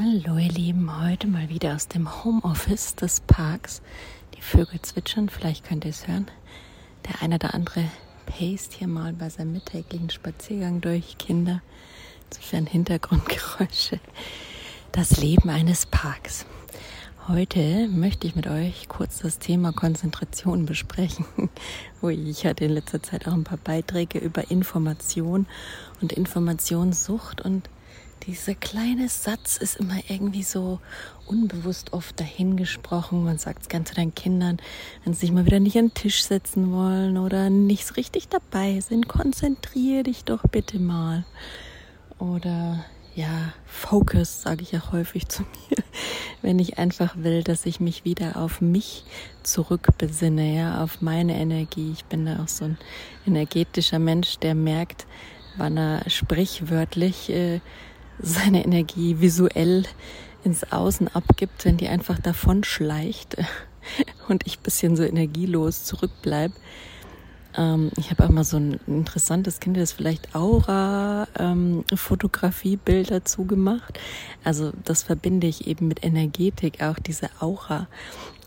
Hallo ihr Lieben, heute mal wieder aus dem Homeoffice des Parks. Die Vögel zwitschern, vielleicht könnt ihr es hören. Der eine oder andere paced hier mal bei seinem mittäglichen Spaziergang durch Kinder. Insofern Hintergrundgeräusche. Das Leben eines Parks. Heute möchte ich mit euch kurz das Thema Konzentration besprechen. Ui, ich hatte in letzter Zeit auch ein paar Beiträge über Information und Informationssucht und dieser kleine Satz ist immer irgendwie so unbewusst oft dahingesprochen. Man sagt es ganz zu deinen Kindern, wenn sie sich mal wieder nicht an den Tisch setzen wollen oder nicht richtig dabei sind. Konzentriere dich doch bitte mal. Oder ja, Focus sage ich ja häufig zu mir, wenn ich einfach will, dass ich mich wieder auf mich zurückbesinne, ja, auf meine Energie. Ich bin da auch so ein energetischer Mensch, der merkt, wann er sprichwörtlich äh, seine Energie visuell ins Außen abgibt, wenn die einfach davon schleicht und ich bisschen so energielos zurückbleib. Ähm, ich habe auch mal so ein interessantes Kind, das vielleicht Aura-Fotografie-Bild ähm, dazu gemacht. Also das verbinde ich eben mit Energetik, auch diese Aura.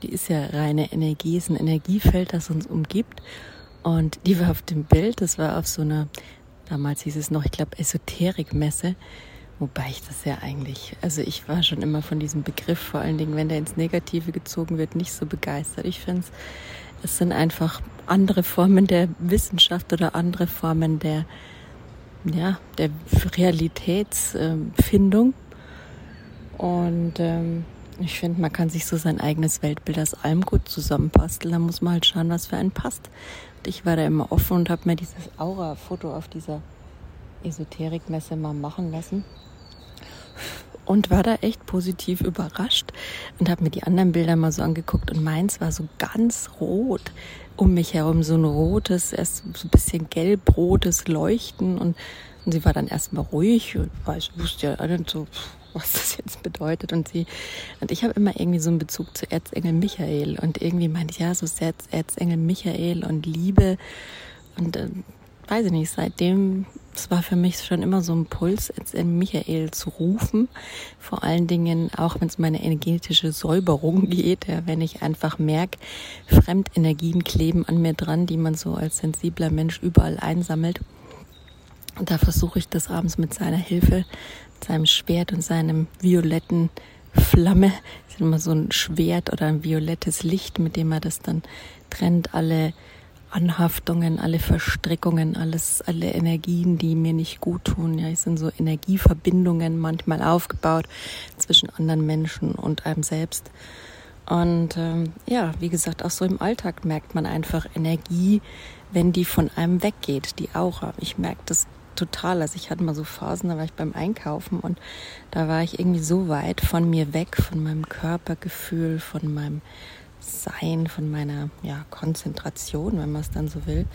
Die ist ja reine Energie, ist ein Energiefeld, das uns umgibt. Und die war auf dem Bild, das war auf so einer, damals hieß es noch, ich glaube, Esoterikmesse. Wobei ich das ja eigentlich, also ich war schon immer von diesem Begriff, vor allen Dingen, wenn der ins Negative gezogen wird, nicht so begeistert. Ich finde es, sind einfach andere Formen der Wissenschaft oder andere Formen der, ja, der Realitätsfindung. Und ähm, ich finde, man kann sich so sein eigenes Weltbild aus allem gut zusammenbasteln. Da muss man halt schauen, was für einen passt. Und ich war da immer offen und habe mir dieses Aura-Foto auf dieser Esoterikmesse mal machen lassen und war da echt positiv überrascht und habe mir die anderen Bilder mal so angeguckt und meins war so ganz rot. Um mich herum, so ein rotes, erst so ein bisschen gelb-rotes Leuchten und, und sie war dann erstmal ruhig und ich wusste ja nicht so, was das jetzt bedeutet und sie und ich habe immer irgendwie so einen Bezug zu Erzengel Michael und irgendwie meinte ich ja so Erzengel Michael und Liebe und äh, weiß ich nicht, seitdem, es war für mich schon immer so ein Puls, jetzt in Michael zu rufen. Vor allen Dingen auch, wenn es meine energetische Säuberung geht, ja, wenn ich einfach merke, Fremdenergien kleben an mir dran, die man so als sensibler Mensch überall einsammelt. Und da versuche ich das abends mit seiner Hilfe, mit seinem Schwert und seinem violetten Flamme, das ist immer so ein Schwert oder ein violettes Licht, mit dem er das dann trennt, alle Anhaftungen, alle Verstrickungen, alles, alle Energien, die mir nicht gut tun. Ja, es sind so Energieverbindungen manchmal aufgebaut zwischen anderen Menschen und einem selbst. Und ähm, ja, wie gesagt, auch so im Alltag merkt man einfach Energie, wenn die von einem weggeht, die Aura. Ich merke das total. Also ich hatte mal so Phasen, da war ich beim Einkaufen und da war ich irgendwie so weit von mir weg, von meinem Körpergefühl, von meinem sein, von meiner ja, Konzentration, wenn man es dann so will,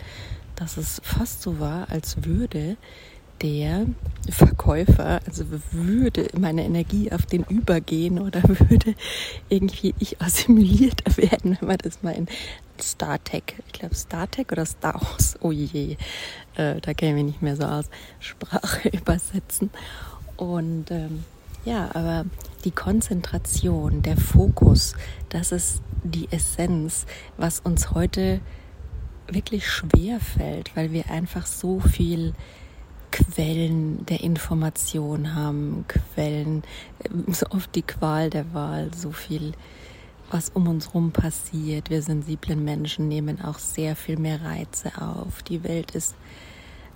dass es fast so war, als würde der Verkäufer, also würde meine Energie auf den übergehen oder würde irgendwie ich assimiliert werden, wenn man das mal in Star Trek, ich glaube Star Trek oder Star Wars, oh je, äh, da käme ich nicht mehr so aus, Sprache übersetzen. Und ähm, ja, aber die Konzentration, der Fokus, das ist die Essenz, was uns heute wirklich schwer fällt, weil wir einfach so viel Quellen der Information haben, Quellen, ähm, so oft die Qual der Wahl, so viel, was um uns rum passiert. Wir sensiblen Menschen nehmen auch sehr viel mehr Reize auf. Die Welt ist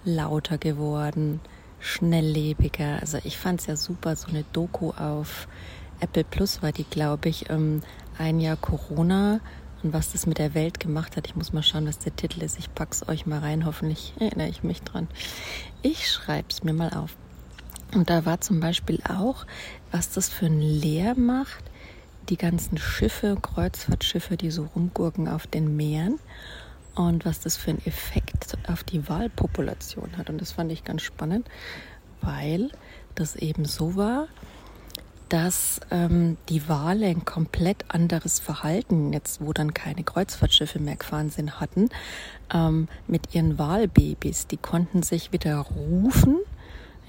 lauter geworden, schnelllebiger. Also ich fand es ja super, so eine Doku auf Apple Plus war die, glaube ich, ähm, ein Jahr Corona und was das mit der Welt gemacht hat. Ich muss mal schauen, was der Titel ist. Ich pack's euch mal rein. Hoffentlich erinnere ich mich dran. Ich schreib's mir mal auf. Und da war zum Beispiel auch, was das für ein Leer macht. Die ganzen Schiffe, Kreuzfahrtschiffe, die so rumgurken auf den Meeren. Und was das für einen Effekt auf die Wahlpopulation hat. Und das fand ich ganz spannend, weil das eben so war, dass ähm, die Wale ein komplett anderes Verhalten, jetzt wo dann keine Kreuzfahrtschiffe mehr gefahren sind, hatten, ähm, mit ihren Walbabys. Die konnten sich wieder rufen,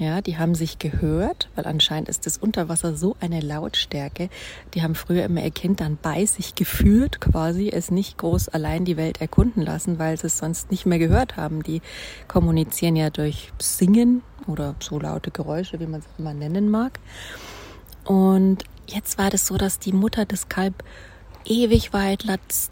Ja, die haben sich gehört, weil anscheinend ist das Unterwasser so eine Lautstärke. Die haben früher immer ihr Kind dann bei sich geführt, quasi, es nicht groß allein die Welt erkunden lassen, weil sie es sonst nicht mehr gehört haben. Die kommunizieren ja durch Singen oder so laute Geräusche, wie man es immer nennen mag. Und jetzt war das so, dass die Mutter das Kalb ewig weit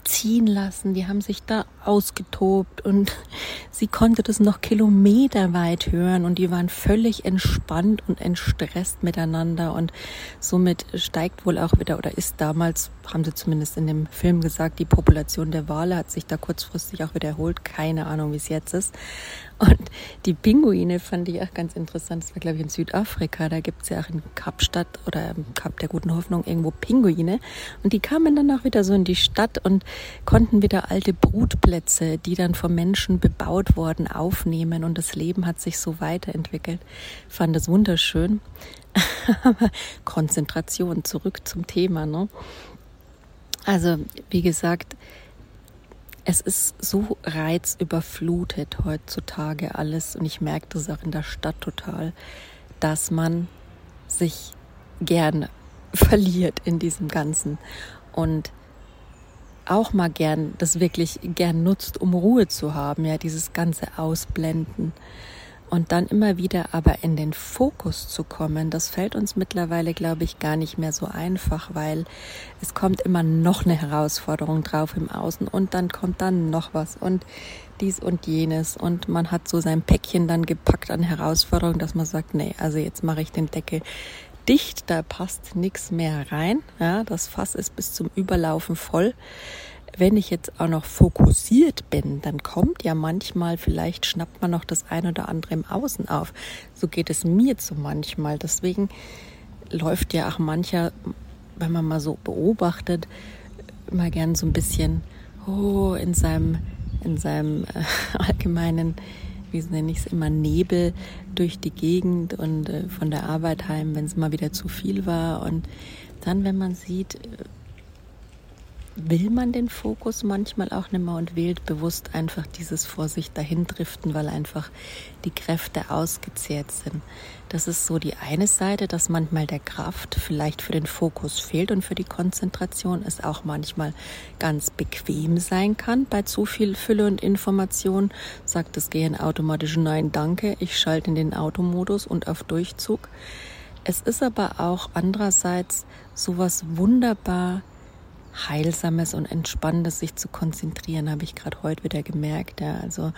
ziehen lassen. Die haben sich da ausgetobt und sie konnte das noch kilometerweit hören und die waren völlig entspannt und entstresst miteinander und somit steigt wohl auch wieder oder ist damals, haben sie zumindest in dem Film gesagt, die Population der Wale hat sich da kurzfristig auch wieder erholt. Keine Ahnung, wie es jetzt ist. Und die Pinguine fand ich auch ganz interessant. Das war, glaube ich, in Südafrika. Da gibt es ja auch in Kapstadt oder im Kap der Guten Hoffnung irgendwo Pinguine. Und die kamen dann auch wieder so in die Stadt und konnten wieder alte Brutplätze, die dann vom Menschen bebaut wurden, aufnehmen. Und das Leben hat sich so weiterentwickelt. Ich fand das wunderschön. Aber Konzentration, zurück zum Thema. Ne? Also, wie gesagt, es ist so reizüberflutet heutzutage alles und ich merke das auch in der Stadt total, dass man sich gern verliert in diesem Ganzen und auch mal gern das wirklich gern nutzt, um Ruhe zu haben, ja, dieses ganze Ausblenden und dann immer wieder aber in den Fokus zu kommen, das fällt uns mittlerweile, glaube ich, gar nicht mehr so einfach, weil es kommt immer noch eine Herausforderung drauf im Außen und dann kommt dann noch was und dies und jenes. Und man hat so sein Päckchen dann gepackt an Herausforderungen, dass man sagt, nee, also jetzt mache ich den Deckel dicht, da passt nichts mehr rein, ja, das Fass ist bis zum Überlaufen voll wenn ich jetzt auch noch fokussiert bin, dann kommt ja manchmal, vielleicht schnappt man noch das ein oder andere im Außen auf. So geht es mir zu manchmal. Deswegen läuft ja auch mancher, wenn man mal so beobachtet, immer gern so ein bisschen oh, in seinem, in seinem äh, allgemeinen, wie nenne ich es immer, Nebel durch die Gegend und äh, von der Arbeit heim, wenn es mal wieder zu viel war. Und dann, wenn man sieht, will man den Fokus manchmal auch nicht mehr und wählt bewusst einfach dieses vor sich dahin driften, weil einfach die Kräfte ausgezehrt sind. Das ist so die eine Seite, dass manchmal der Kraft vielleicht für den Fokus fehlt und für die Konzentration es auch manchmal ganz bequem sein kann bei zu viel Fülle und Information. Sagt das Gehirn automatisch Nein, danke, ich schalte in den Automodus und auf Durchzug. Es ist aber auch andererseits sowas wunderbar Heilsames und Entspannendes, sich zu konzentrieren, habe ich gerade heute wieder gemerkt. Ja. Also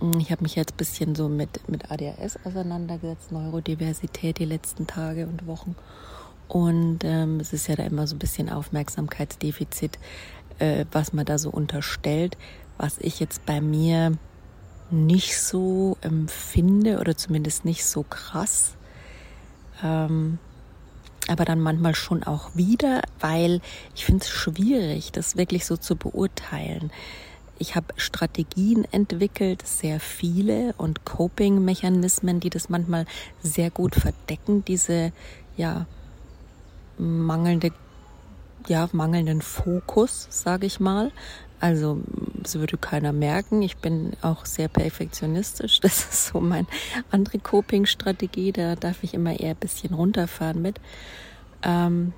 mm, ich habe mich jetzt ein bisschen so mit, mit ADHS auseinandergesetzt, Neurodiversität die letzten Tage und Wochen. Und ähm, es ist ja da immer so ein bisschen Aufmerksamkeitsdefizit, äh, was man da so unterstellt, was ich jetzt bei mir nicht so empfinde oder zumindest nicht so krass. Ähm, aber dann manchmal schon auch wieder, weil ich finde es schwierig, das wirklich so zu beurteilen. Ich habe Strategien entwickelt, sehr viele und Coping-Mechanismen, die das manchmal sehr gut verdecken, diese ja mangelnde ja mangelnden Fokus, sage ich mal. Also, das würde keiner merken. Ich bin auch sehr perfektionistisch. Das ist so meine andere Coping-Strategie. Da darf ich immer eher ein bisschen runterfahren mit. Ähm,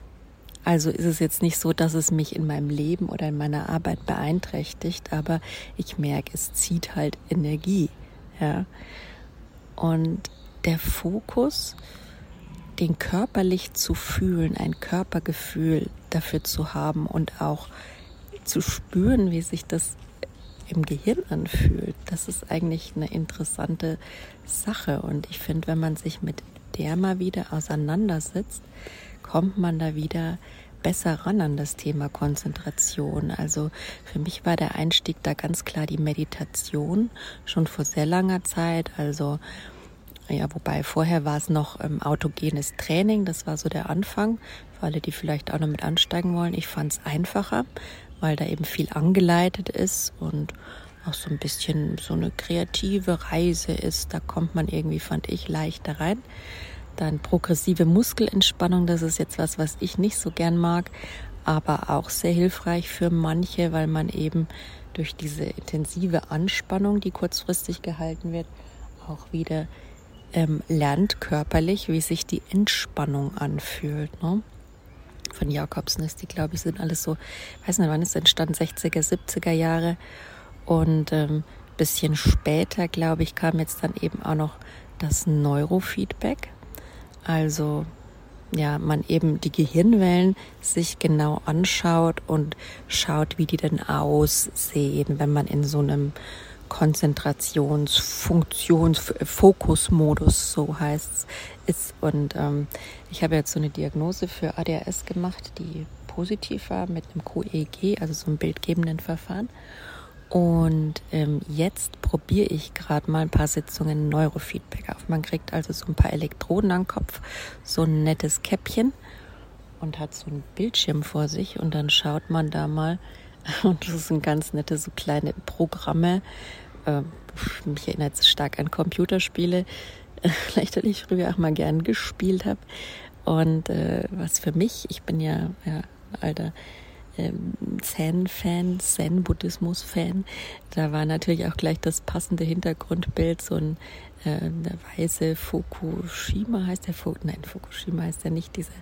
also ist es jetzt nicht so, dass es mich in meinem Leben oder in meiner Arbeit beeinträchtigt, aber ich merke, es zieht halt Energie. Ja. Und der Fokus, den körperlich zu fühlen, ein Körpergefühl dafür zu haben und auch zu spüren, wie sich das im Gehirn anfühlt, das ist eigentlich eine interessante Sache. Und ich finde, wenn man sich mit der mal wieder auseinandersetzt, kommt man da wieder besser ran an das Thema Konzentration. Also für mich war der Einstieg da ganz klar die Meditation schon vor sehr langer Zeit. Also ja, wobei vorher war es noch ähm, autogenes Training, das war so der Anfang, für alle, die vielleicht auch noch mit ansteigen wollen. Ich fand es einfacher, weil da eben viel angeleitet ist und auch so ein bisschen so eine kreative Reise ist. Da kommt man irgendwie, fand ich, leichter rein. Dann progressive Muskelentspannung, das ist jetzt was, was ich nicht so gern mag, aber auch sehr hilfreich für manche, weil man eben durch diese intensive Anspannung, die kurzfristig gehalten wird, auch wieder ähm, lernt körperlich, wie sich die Entspannung anfühlt. Ne? Von Jakobsen ist die, glaube ich, sind alles so, weiß nicht, wann ist entstanden, 60er, 70er Jahre. Und ähm, bisschen später, glaube ich, kam jetzt dann eben auch noch das Neurofeedback. Also ja, man eben die Gehirnwellen sich genau anschaut und schaut, wie die denn aussehen, wenn man in so einem Konzentrations-, Funktions-, Fokusmodus, so heißt es, ist. Und ähm, ich habe jetzt so eine Diagnose für ADHS gemacht, die positiv war mit einem QEG, also so einem bildgebenden Verfahren. Und ähm, jetzt probiere ich gerade mal ein paar Sitzungen Neurofeedback auf. Man kriegt also so ein paar Elektroden am Kopf, so ein nettes Käppchen und hat so einen Bildschirm vor sich und dann schaut man da mal und das sind ganz nette so kleine Programme. Ähm, mich erinnert es stark an Computerspiele, vielleicht weil ich früher auch mal gern gespielt habe. Und äh, was für mich, ich bin ja, ja alter ähm, Zen-Fan, Zen-Buddhismus-Fan. Da war natürlich auch gleich das passende Hintergrundbild, so ein äh, der weiße Fukushima heißt der, Fu nein, Fukushima heißt der nicht, dieser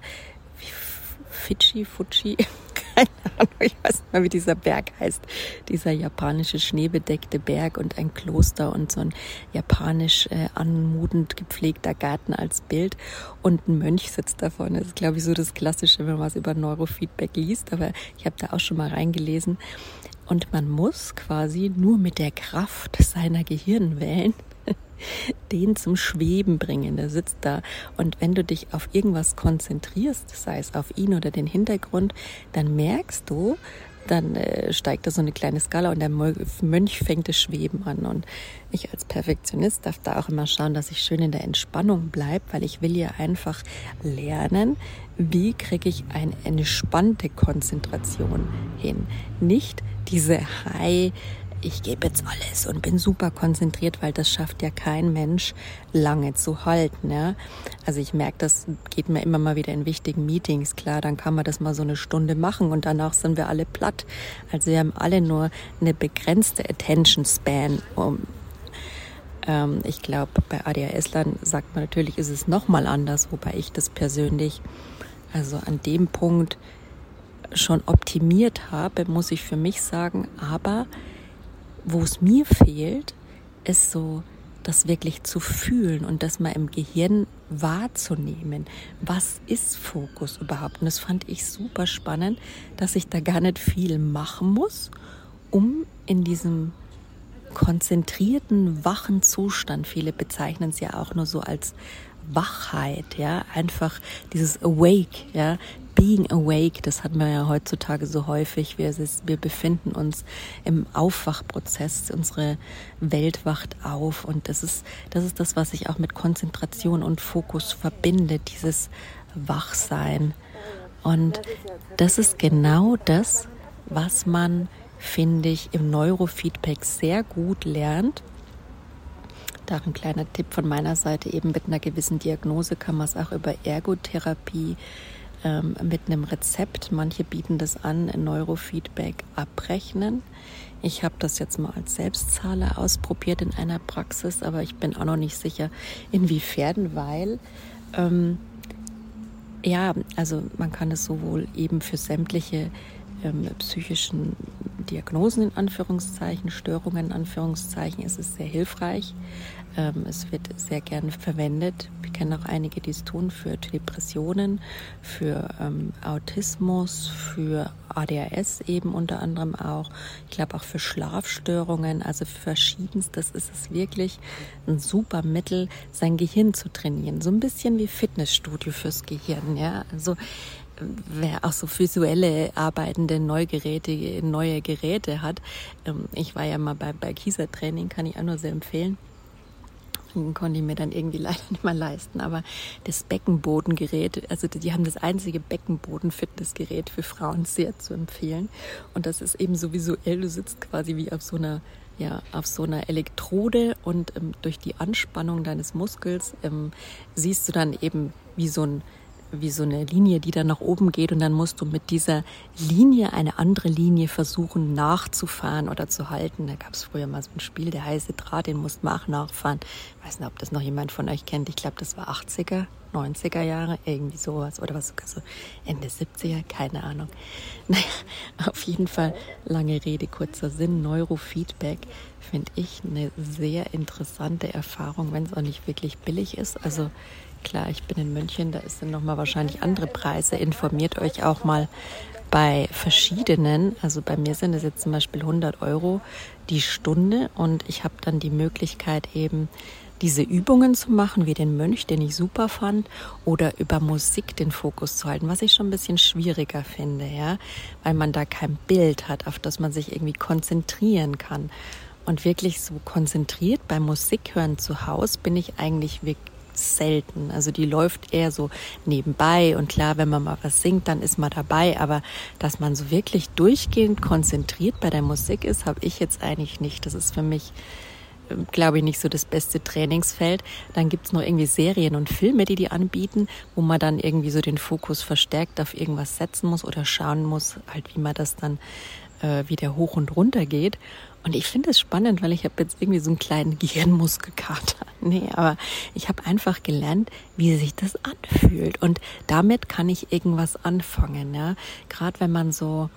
Fidschi, Fuji, keine Ahnung, ich weiß nicht mal, wie dieser Berg heißt. Dieser japanische schneebedeckte Berg und ein Kloster und so ein japanisch äh, anmutend gepflegter Garten als Bild. Und ein Mönch sitzt da vorne. Das ist, glaube ich, so das Klassische, wenn man was über Neurofeedback liest. Aber ich habe da auch schon mal reingelesen. Und man muss quasi nur mit der Kraft seiner Gehirnwellen den zum Schweben bringen. Der sitzt da. Und wenn du dich auf irgendwas konzentrierst, sei es auf ihn oder den Hintergrund, dann merkst du, dann äh, steigt da so eine kleine Skala und der Mönch fängt das Schweben an. Und ich als Perfektionist darf da auch immer schauen, dass ich schön in der Entspannung bleibe, weil ich will ja einfach lernen, wie kriege ich eine entspannte Konzentration hin. Nicht diese High ich gebe jetzt alles und bin super konzentriert, weil das schafft ja kein Mensch lange zu halten. Ja? Also ich merke, das geht mir immer mal wieder in wichtigen Meetings. Klar, dann kann man das mal so eine Stunde machen und danach sind wir alle platt. Also wir haben alle nur eine begrenzte Attention Span. Um, ähm, ich glaube, bei ADHS-Lern sagt man natürlich, ist es nochmal anders, wobei ich das persönlich, also an dem Punkt schon optimiert habe, muss ich für mich sagen, aber wo es mir fehlt, ist so das wirklich zu fühlen und das mal im Gehirn wahrzunehmen. Was ist Fokus überhaupt? Und das fand ich super spannend, dass ich da gar nicht viel machen muss, um in diesem konzentrierten, wachen Zustand, viele bezeichnen es ja auch nur so als Wachheit, ja, einfach dieses Awake, ja, Being Awake, das hat man ja heutzutage so häufig. Wir, wir befinden uns im Aufwachprozess. Unsere Welt wacht auf. Und das ist, das ist das, was sich auch mit Konzentration und Fokus verbindet, dieses Wachsein. Und das ist genau das, was man, finde ich, im Neurofeedback sehr gut lernt. Da ein kleiner Tipp von meiner Seite, eben mit einer gewissen Diagnose kann man es auch über Ergotherapie ähm, mit einem Rezept. Manche bieten das an, Neurofeedback abrechnen. Ich habe das jetzt mal als Selbstzahler ausprobiert in einer Praxis, aber ich bin auch noch nicht sicher, inwiefern, weil ähm, ja, also man kann es sowohl eben für sämtliche ähm, psychischen Diagnosen in Anführungszeichen, Störungen in Anführungszeichen, ist es sehr hilfreich. Ähm, es wird sehr gern verwendet. Wir kennen auch einige, die es tun für Depressionen, für ähm, Autismus, für ADHS eben unter anderem auch. Ich glaube auch für Schlafstörungen, also für verschiedenstes ist es wirklich ein super Mittel, sein Gehirn zu trainieren. So ein bisschen wie Fitnessstudio fürs Gehirn, ja. Also wer auch so visuelle arbeitende Neugeräte, neue Geräte hat. Ähm, ich war ja mal bei, bei Kieser Training, kann ich auch nur sehr empfehlen. Konnte ich mir dann irgendwie leider nicht mal leisten. Aber das Beckenbodengerät, also die haben das einzige Beckenboden-Fitnessgerät für Frauen sehr zu empfehlen. Und das ist eben so visuell, du sitzt quasi wie auf so einer ja, auf so einer Elektrode und ähm, durch die Anspannung deines Muskels ähm, siehst du dann eben wie so ein wie so eine Linie, die dann nach oben geht und dann musst du mit dieser Linie eine andere Linie versuchen nachzufahren oder zu halten. Da gab es früher mal so ein Spiel, der heiße Draht, den musst du auch nachfahren. Ich weiß nicht, ob das noch jemand von euch kennt. Ich glaube, das war 80er, 90er Jahre, irgendwie sowas oder was sogar so Ende 70er, keine Ahnung. Naja, auf jeden Fall lange Rede, kurzer Sinn. Neurofeedback finde ich eine sehr interessante Erfahrung, wenn es auch nicht wirklich billig ist. Also Klar, ich bin in München, da ist dann nochmal wahrscheinlich andere Preise. Informiert euch auch mal bei verschiedenen. Also bei mir sind es jetzt zum Beispiel 100 Euro die Stunde und ich habe dann die Möglichkeit eben diese Übungen zu machen, wie den Mönch, den ich super fand, oder über Musik den Fokus zu halten, was ich schon ein bisschen schwieriger finde, ja, weil man da kein Bild hat, auf das man sich irgendwie konzentrieren kann. Und wirklich so konzentriert beim Musikhören zu Hause bin ich eigentlich wirklich selten. Also die läuft eher so nebenbei und klar, wenn man mal was singt, dann ist man dabei. Aber dass man so wirklich durchgehend konzentriert bei der Musik ist, habe ich jetzt eigentlich nicht. Das ist für mich ähm, glaube ich, nicht so das beste Trainingsfeld. Dann gibt's noch irgendwie Serien und Filme, die die anbieten, wo man dann irgendwie so den Fokus verstärkt auf irgendwas setzen muss oder schauen muss, halt wie man das dann äh, wieder hoch und runter geht. Und ich finde es spannend, weil ich habe jetzt irgendwie so einen kleinen Gehirnmuskelkater. Nee, aber ich habe einfach gelernt, wie sich das anfühlt. Und damit kann ich irgendwas anfangen. Ja? Gerade wenn man so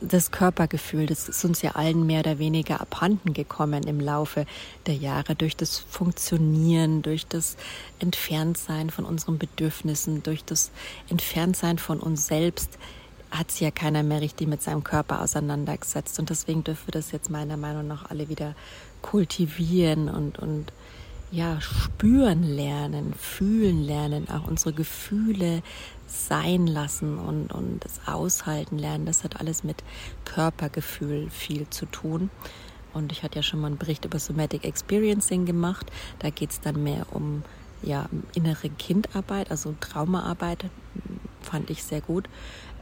das Körpergefühl, das ist uns ja allen mehr oder weniger abhanden gekommen im Laufe der Jahre durch das Funktionieren, durch das Entferntsein von unseren Bedürfnissen, durch das Entferntsein von uns selbst hat sich ja keiner mehr richtig mit seinem Körper auseinandergesetzt. Und deswegen dürfen wir das jetzt meiner Meinung nach alle wieder kultivieren und, und ja, spüren lernen, fühlen lernen, auch unsere Gefühle sein lassen und, und das Aushalten lernen. Das hat alles mit Körpergefühl viel zu tun. Und ich hatte ja schon mal einen Bericht über Somatic Experiencing gemacht. Da geht es dann mehr um ja, innere Kindarbeit, also Traumaarbeit, fand ich sehr gut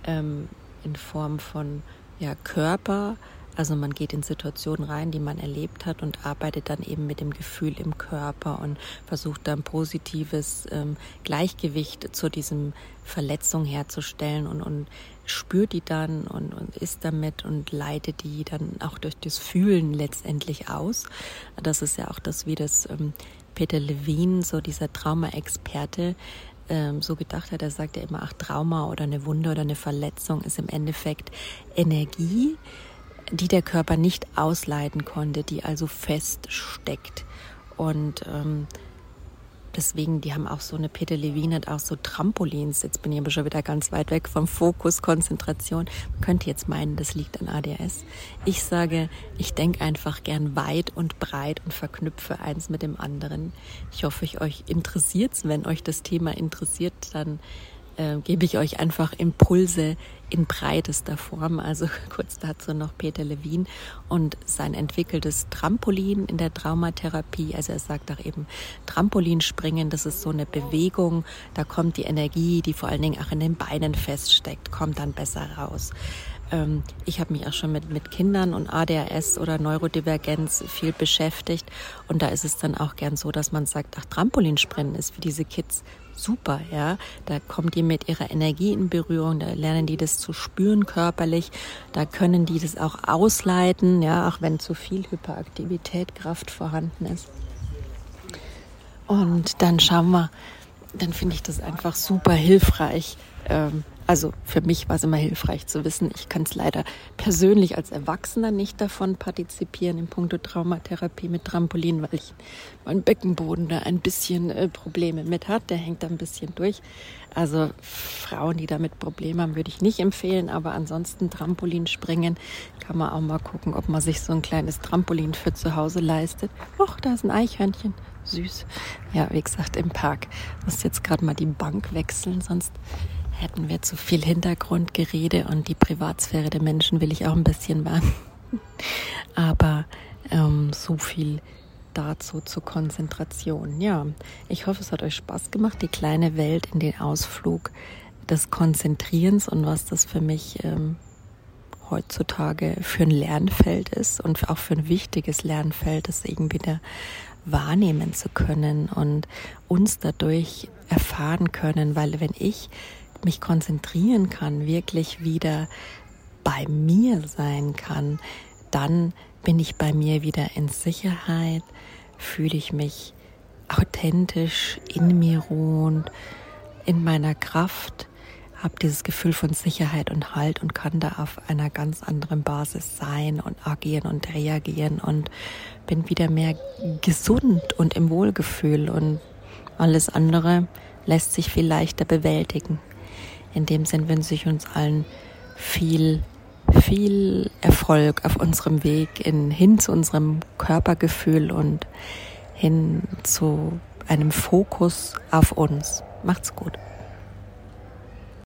ähm, in Form von ja, Körper. Also man geht in Situationen rein, die man erlebt hat und arbeitet dann eben mit dem Gefühl im Körper und versucht dann positives ähm, Gleichgewicht zu diesem Verletzung herzustellen und, und spürt die dann und, und ist damit und leitet die dann auch durch das Fühlen letztendlich aus. Das ist ja auch das, wie das ähm, Peter Levine, so dieser Trauma-Experte, ähm, so gedacht hat. Er sagt ja immer, ach, Trauma oder eine Wunde oder eine Verletzung ist im Endeffekt Energie, die der Körper nicht ausleiten konnte, die also feststeckt. Und ähm, Deswegen, die haben auch so eine, Peter Levine hat auch so Trampolins. Jetzt bin ich aber schon wieder ganz weit weg vom Fokus, Konzentration. Man könnte jetzt meinen, das liegt an ADS. Ich sage, ich denke einfach gern weit und breit und verknüpfe eins mit dem anderen. Ich hoffe, euch interessiert's. Wenn euch das Thema interessiert, dann äh, gebe ich euch einfach Impulse in breitester Form. Also kurz dazu noch Peter Levin und sein entwickeltes Trampolin in der Traumatherapie. Also er sagt auch eben Trampolinspringen, das ist so eine Bewegung, da kommt die Energie, die vor allen Dingen auch in den Beinen feststeckt, kommt dann besser raus. Ähm, ich habe mich auch schon mit, mit Kindern und ADHS oder Neurodivergenz viel beschäftigt. Und da ist es dann auch gern so, dass man sagt, ach, Trampolinspringen ist für diese Kids super, ja. Da kommt die mit ihrer Energie in Berührung, da lernen die das zu spüren körperlich, da können die das auch ausleiten, ja, auch wenn zu viel Hyperaktivität, Kraft vorhanden ist. Und dann schauen wir, dann finde ich das einfach super hilfreich, ähm, also für mich war es immer hilfreich zu wissen, ich kann es leider persönlich als Erwachsener nicht davon partizipieren in puncto Traumatherapie mit Trampolin, weil ich mein Beckenboden da ein bisschen äh, Probleme mit hat. Der hängt da ein bisschen durch. Also Frauen, die damit Probleme haben, würde ich nicht empfehlen, aber ansonsten Trampolin springen kann man auch mal gucken, ob man sich so ein kleines Trampolin für zu Hause leistet. Och, da ist ein Eichhörnchen. Süß. Ja, wie gesagt, im Park. Muss jetzt gerade mal die Bank wechseln, sonst hätten wir zu viel Hintergrundgerede und die Privatsphäre der Menschen will ich auch ein bisschen wahren. Aber ähm, so viel dazu zur Konzentration. Ja, ich hoffe, es hat euch Spaß gemacht, die kleine Welt in den Ausflug des Konzentrierens und was das für mich ähm, heutzutage für ein Lernfeld ist und auch für ein wichtiges Lernfeld, das irgendwie der wahrnehmen zu können und uns dadurch erfahren können, weil wenn ich mich konzentrieren kann, wirklich wieder bei mir sein kann, dann bin ich bei mir wieder in Sicherheit, fühle ich mich authentisch in mir ruhend, in meiner Kraft, habe dieses Gefühl von Sicherheit und Halt und kann da auf einer ganz anderen Basis sein und agieren und reagieren und bin wieder mehr gesund und im Wohlgefühl und alles andere lässt sich viel leichter bewältigen. In dem Sinn wünsche ich uns allen viel, viel Erfolg auf unserem Weg in, hin zu unserem Körpergefühl und hin zu einem Fokus auf uns. Macht's gut.